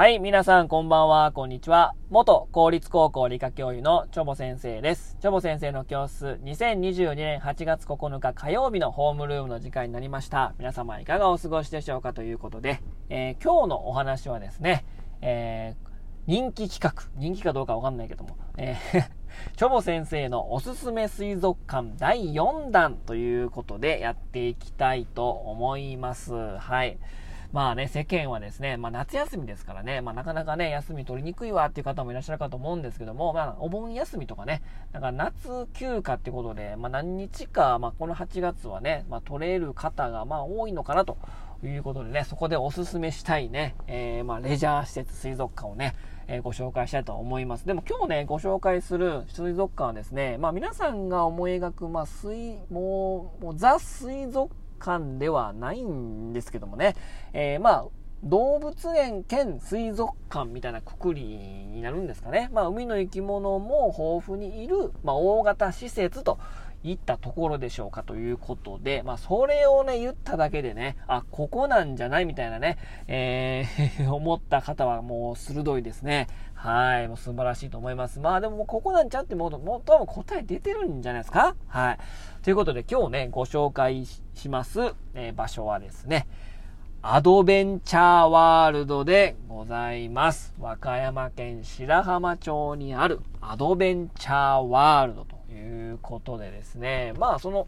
はい、皆さんこんばんは、こんにちは。元公立高校理科教諭のチョボ先生です。チョボ先生の教室、2022年8月9日火曜日のホームルームの時間になりました。皆様いかがお過ごしでしょうかということで、えー、今日のお話はですね、えー、人気企画、人気かどうかわかんないけども、えー チョボ先生のおすすめ水族館第4弾ということでやっていきたいと思います。はい。まあね、世間はですね、まあ夏休みですからね、まあなかなかね、休み取りにくいわっていう方もいらっしゃるかと思うんですけども、まあお盆休みとかね、なんか夏休暇ってことで、まあ何日か、まあこの8月はね、まあ取れる方がまあ多いのかなということでね、そこでおすすめしたいね、えー、まあレジャー施設、水族館をね、えー、ご紹介したいと思います。でも今日ね、ご紹介する水族館はですね、まあ皆さんが思い描く、まあ水、もう、もうザ水族館ではないんですけどもね、えー、まあ、動物園兼水族館みたいなくくりになるんですかね。まあ、海の生き物も豊富にいる、まあ、大型施設といったところでしょうかということで、まあ、それをね、言っただけでね、あ、ここなんじゃないみたいなね、えー 思った方はもう鋭いですね。はい、もう素晴らしいと思います。まあでもここなんちゃってもう、もう多分答え出てるんじゃないですか？はい。ということで今日ね、ご紹介します、えー、場所はですね、アドベンチャーワールドでございます。和歌山県白浜町にあるアドベンチャーワールドということでですね、まあその、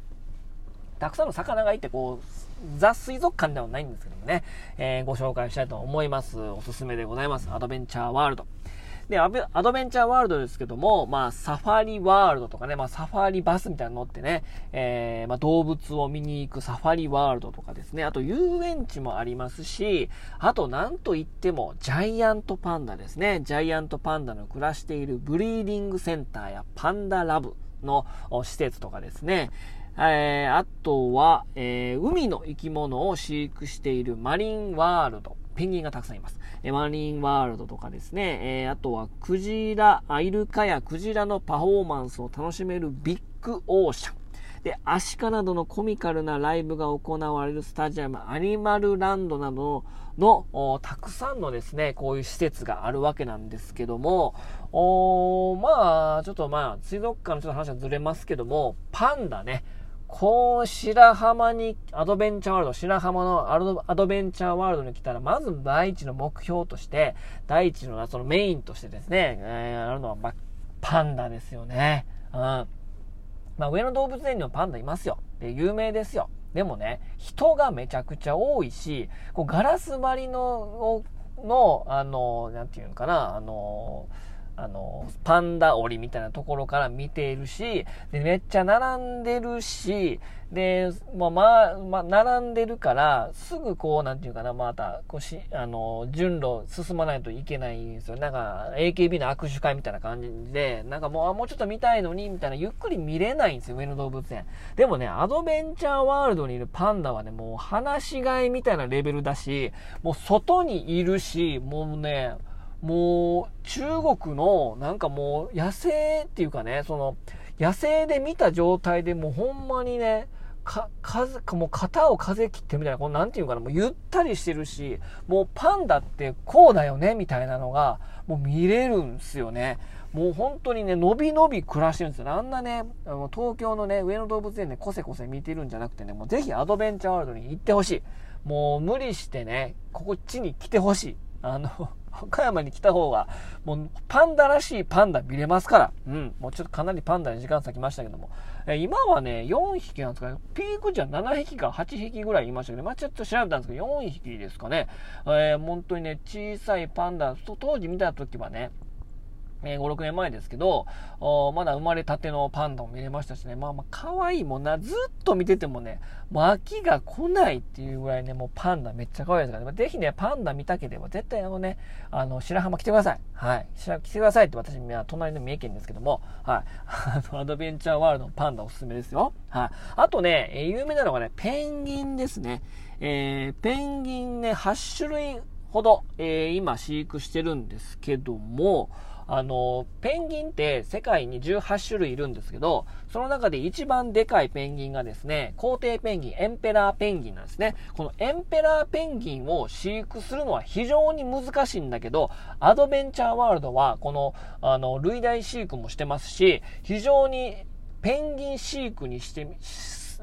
たくさんの魚がいて、こう、ザ水族館ではないんですけどもね、えー、ご紹介したいと思います。おすすめでございます。アドベンチャーワールド。で、アドベンチャーワールドですけども、まあ、サファリワールドとかね、まあ、サファリバスみたいなの乗ってね、えー、まあ、動物を見に行くサファリワールドとかですね、あと遊園地もありますし、あとなんといっても、ジャイアントパンダですね。ジャイアントパンダの暮らしているブリーディングセンターやパンダラブの施設とかですね、えー、あとは、えー、海の生き物を飼育しているマリンワールド。ペンギンがたくさんいます。えマリンワールドとかですね、えー、あとはクジラ、イルカやクジラのパフォーマンスを楽しめるビッグオーシャン。で、アシカなどのコミカルなライブが行われるスタジアム、アニマルランドなどの、のたくさんのですね、こういう施設があるわけなんですけども、おまあ、ちょっとまあ、水族館のちょっと話はずれますけども、パンダね、こう、白浜に、アドベンチャーワールド、白浜のアドベンチャーワールドに来たら、まず第一の目標として、第一のそのメインとしてですね、えー、あるのは、まパンダですよね。うん。まあ、上野動物園にもパンダいますよ。で、有名ですよ。でもね、人がめちゃくちゃ多いし、こうガラス張りの、の、あの、なんていうのかな、あの、あの、パンダ檻みたいなところから見ているし、で、めっちゃ並んでるし、で、まあ、まあ、まあ、並んでるから、すぐこう、なんていうかな、また、こうし、あの、順路進まないといけないんですよ。なんか、AKB の握手会みたいな感じで、なんかもう、あ、もうちょっと見たいのに、みたいな、ゆっくり見れないんですよ、上野動物園。でもね、アドベンチャーワールドにいるパンダはね、もう、放し飼いみたいなレベルだし、もう、外にいるし、もうね、もう中国のなんかもう野生っていうかね、その野生で見た状態でもうほんまにね、か、風、もう肩を風切ってみたいな、このなんていうかな、もうゆったりしてるし、もうパンダってこうだよね、みたいなのが、もう見れるんすよね。もう本当にね、のびのび暮らしてるんですよ。あんなね、あの東京のね、上野動物園でコセコセ見てるんじゃなくてね、もうぜひアドベンチャーワールドに行ってほしい。もう無理してね、こっちに来てほしい。あの岡山に来た方が、もうパンダらしいパンダ見れますから。うん。もうちょっとかなりパンダに時間割きましたけども。え今はね、4匹なんですかね。ピークじゃ7匹か8匹ぐらいいましたけど、まあ、ちょっと調べたんですけど、4匹ですかね。えー、本当にね、小さいパンダ、当時見た時はね、えー、5、6年前ですけど、まだ生まれたてのパンダも見れましたしね、まあまあ可愛いもんな、ずっと見ててもね、もう飽きが来ないっていうぐらいね、もうパンダめっちゃ可愛いですからね、ぜひね、パンダ見たければ絶対あのね、あの、白浜来てください。はい。白来てくださいって私、隣の三重県ですけども、はい。あの、アドベンチャーワールドのパンダおすすめですよ。はい。あとね、え有名なのがね、ペンギンですね。えー、ペンギンね、8種類ほど、えー、今飼育してるんですけども、あの、ペンギンって世界に18種類いるんですけど、その中で一番でかいペンギンがですね、皇帝ペンギン、エンペラーペンギンなんですね。このエンペラーペンギンを飼育するのは非常に難しいんだけど、アドベンチャーワールドは、この、あの、類大飼育もしてますし、非常にペンギン飼育にして、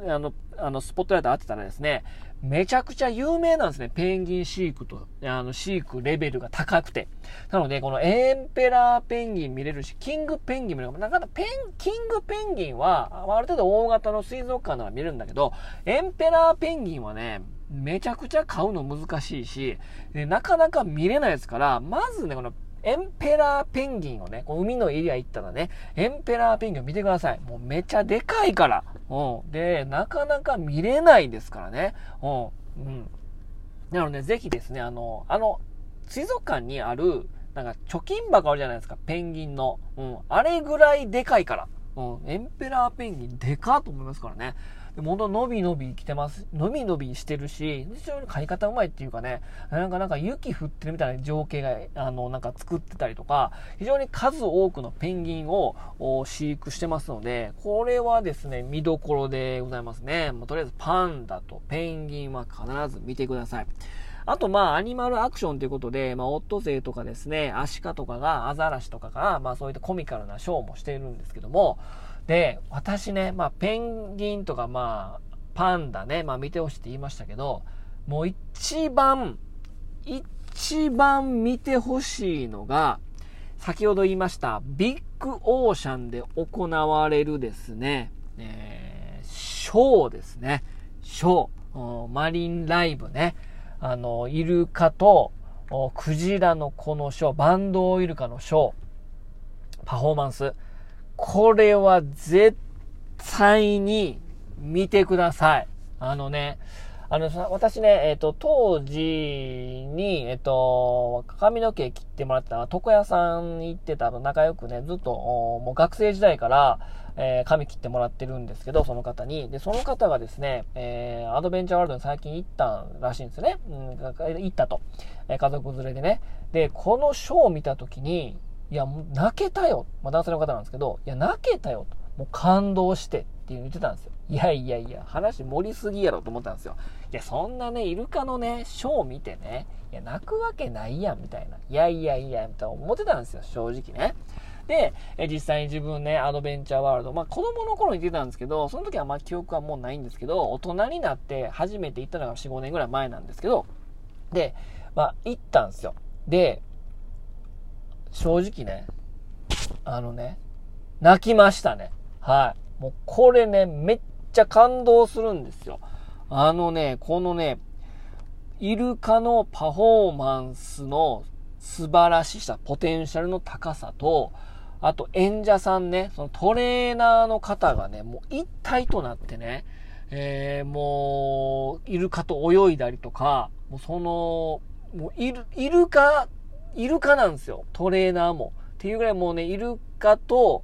あの、あの、スポットライト当てたらですね、めちゃくちゃ有名なんですね。ペンギン飼育と、あの、飼育レベルが高くて。なので、このエンペラーペンギン見れるし、キングペンギン見れる。なんかペン、キングペンギンは、ある程度大型の水族館なら見れるんだけど、エンペラーペンギンはね、めちゃくちゃ買うの難しいし、なかなか見れないですから、まずね、このエンペラーペンギンをね、こ海のエリア行ったらね、エンペラーペンギンを見てください。もうめちゃでかいから。うん。で、なかなか見れないですからね。うん。うん。なので、ぜひですね、あの、あの、水族館にある、なんか貯金箱あるじゃないですか、ペンギンの。うん。あれぐらいでかいから。うん。エンペラーペンギンでかと思いますからね。でも本当伸び伸び来てます。伸び伸びしてるし、非常に買い方うまいっていうかね、なんかなんか雪降ってるみたいな情景が、あの、なんか作ってたりとか、非常に数多くのペンギンを飼育してますので、これはですね、見どころでございますね。まあ、とりあえずパンダとペンギンは必ず見てください。あと、まあ、アニマルアクションということで、まあ、オットセイとかですね、アシカとかが、アザラシとかが、まあ、そういったコミカルなショーもしているんですけども、で、私ね、まあ、ペンギンとか、まあ、パンダね、まあ、見てほしいって言いましたけど、もう一番、一番見てほしいのが、先ほど言いました、ビッグオーシャンで行われるですね、えー、ショーですね。ショー。マリンライブね。あの、イルカと、クジラのこのショー、バンドウイルカのショー、パフォーマンス。これは絶対に見てください。あのね、あのさ、私ね、えっ、ー、と、当時に、えっ、ー、と、髪の毛切ってもらった床屋さん行ってたの仲良くね、ずっと、もう学生時代から、えー、髪切ってもらってるんですけど、その方に。で、その方がですね、えー、アドベンチャーワールドに最近行ったらしいんですね。うん、行ったと。え、家族連れでね。で、このショーを見た時に、いや、もう泣けたよ。まあ、男性の方なんですけど、いや、泣けたよ。もう感動してっていう言ってたんですよ。いやいやいや、話盛りすぎやろと思ったんですよ。いや、そんなね、イルカのね、ショー見てね、いや、泣くわけないやん、みたいな。いやいやいや、みたいな思ってたんですよ、正直ね。で、え実際に自分ね、アドベンチャーワールド、まあ子供の頃に出たんですけど、その時はまあ記憶はもうないんですけど、大人になって初めて行ったのが4、5年ぐらい前なんですけど、で、まあ行ったんですよ。で、正直ね、あのね、泣きましたね。はい。もうこれね、めっちゃ感動するんですよ。あのね、このね、イルカのパフォーマンスの素晴らしさ、ポテンシャルの高さと、あと演者さんね、そのトレーナーの方がね、もう一体となってね、えー、もう、イルカと泳いだりとか、もうその、もうイル、イルカ、イルカなんですよ。トレーナーも。っていうぐらいもうね、イルカと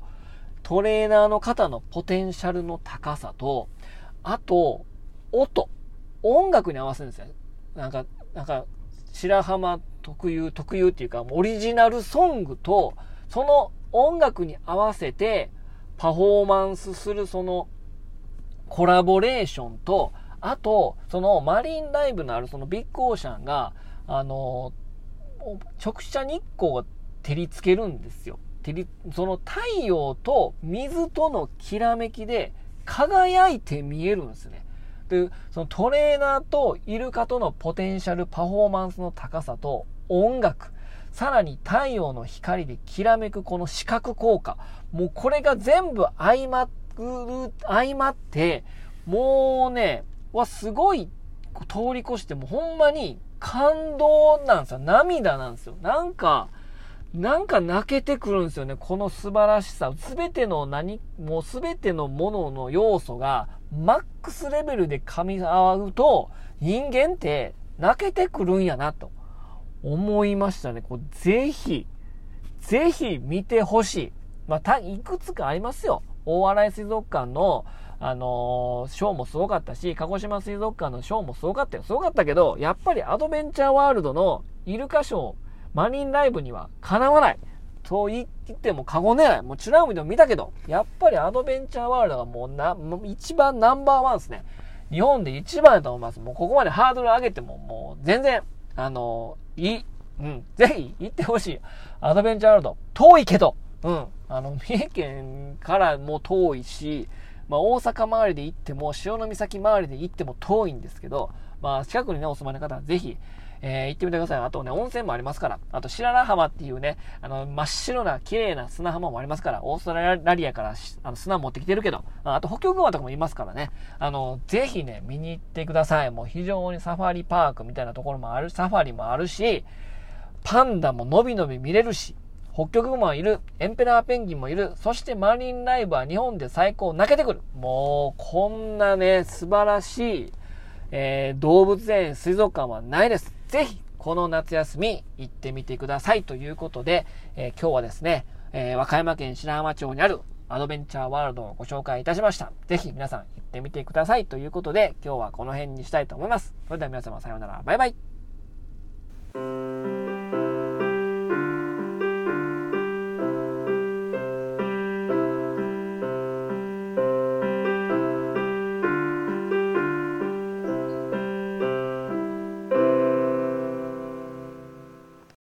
トレーナーの方のポテンシャルの高さと、あと、音。音楽に合わせるんですよ。なんか、なんか、白浜特有、特有っていうか、オリジナルソングと、その音楽に合わせてパフォーマンスするそのコラボレーションと、あと、そのマリンライブのあるそのビッグオーシャンが、あの、直射日光が照りつけるんですよ。照り、その太陽と水とのきらめきで輝いて見えるんですね。で、そのトレーナーとイルカとのポテンシャルパフォーマンスの高さと音楽、さらに太陽の光できらめくこの視覚効果。もうこれが全部相まる、相まって、もうね、はすごい通り越してもほんまに感動なんですよ。涙なんですよ。なんか、なんか泣けてくるんですよね。この素晴らしさ。すべての何、もうすべてのものの要素がマックスレベルで噛み合うと、人間って泣けてくるんやなと思いましたね。こうぜひ、ぜひ見てほしい。まあ、た、いくつかありますよ。大洗水族館の、あのー、ショーもすごかったし、鹿児島水族館のショーもすごかったよ。すごかったけど、やっぱりアドベンチャーワールドのイルカショー、マリンライブにはかなわない。と言っても過言でない。もうチュラ海でも見たけど、やっぱりアドベンチャーワールドがもうな、もう一番ナンバーワンですね。日本で一番だと思います。もうここまでハードル上げても、もう全然、あの、いい。うん。ぜひ行ってほしい。アドベンチャーワールド。遠いけど、うん。あの、三重県からも遠いし、まあ、大阪周りで行っても、潮岬周りで行っても遠いんですけど、まあ、近くにね、お住まいの方はぜひ、えー、行ってみてください。あとね、温泉もありますから。あと、白良浜っていうね、あの、真っ白な綺麗な砂浜もありますから、オーストラリアからあの砂持ってきてるけど、あと、北極熊とかもいますからね、あの、ぜひね、見に行ってください。もう非常にサファリパークみたいなところもある、サファリもあるし、パンダものびのび見れるし、北極熊はいる、エンペラーペンギンもいる、そしてマリンライブは日本で最高泣けてくる。もう、こんなね、素晴らしい、えー、動物園、水族館はないです。ぜひ、この夏休み行ってみてくださいということで、えー、今日はですね、えー、和歌山県白浜町にあるアドベンチャーワールドをご紹介いたしました。ぜひ皆さん行ってみてくださいということで、今日はこの辺にしたいと思います。それでは皆様さようなら。バイバイ。